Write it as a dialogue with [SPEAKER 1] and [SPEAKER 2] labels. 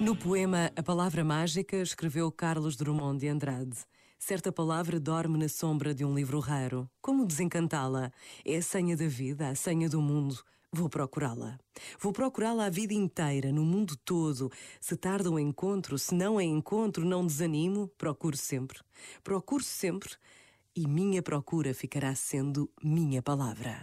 [SPEAKER 1] No poema A Palavra Mágica, escreveu Carlos Drummond de Andrade. Certa palavra dorme na sombra de um livro raro. Como desencantá-la? É a senha da vida, a senha do mundo. Vou procurá-la. Vou procurá-la a vida inteira, no mundo todo. Se tarda o um encontro, se não é encontro, não desanimo, procuro sempre. Procuro sempre e minha procura ficará sendo minha palavra.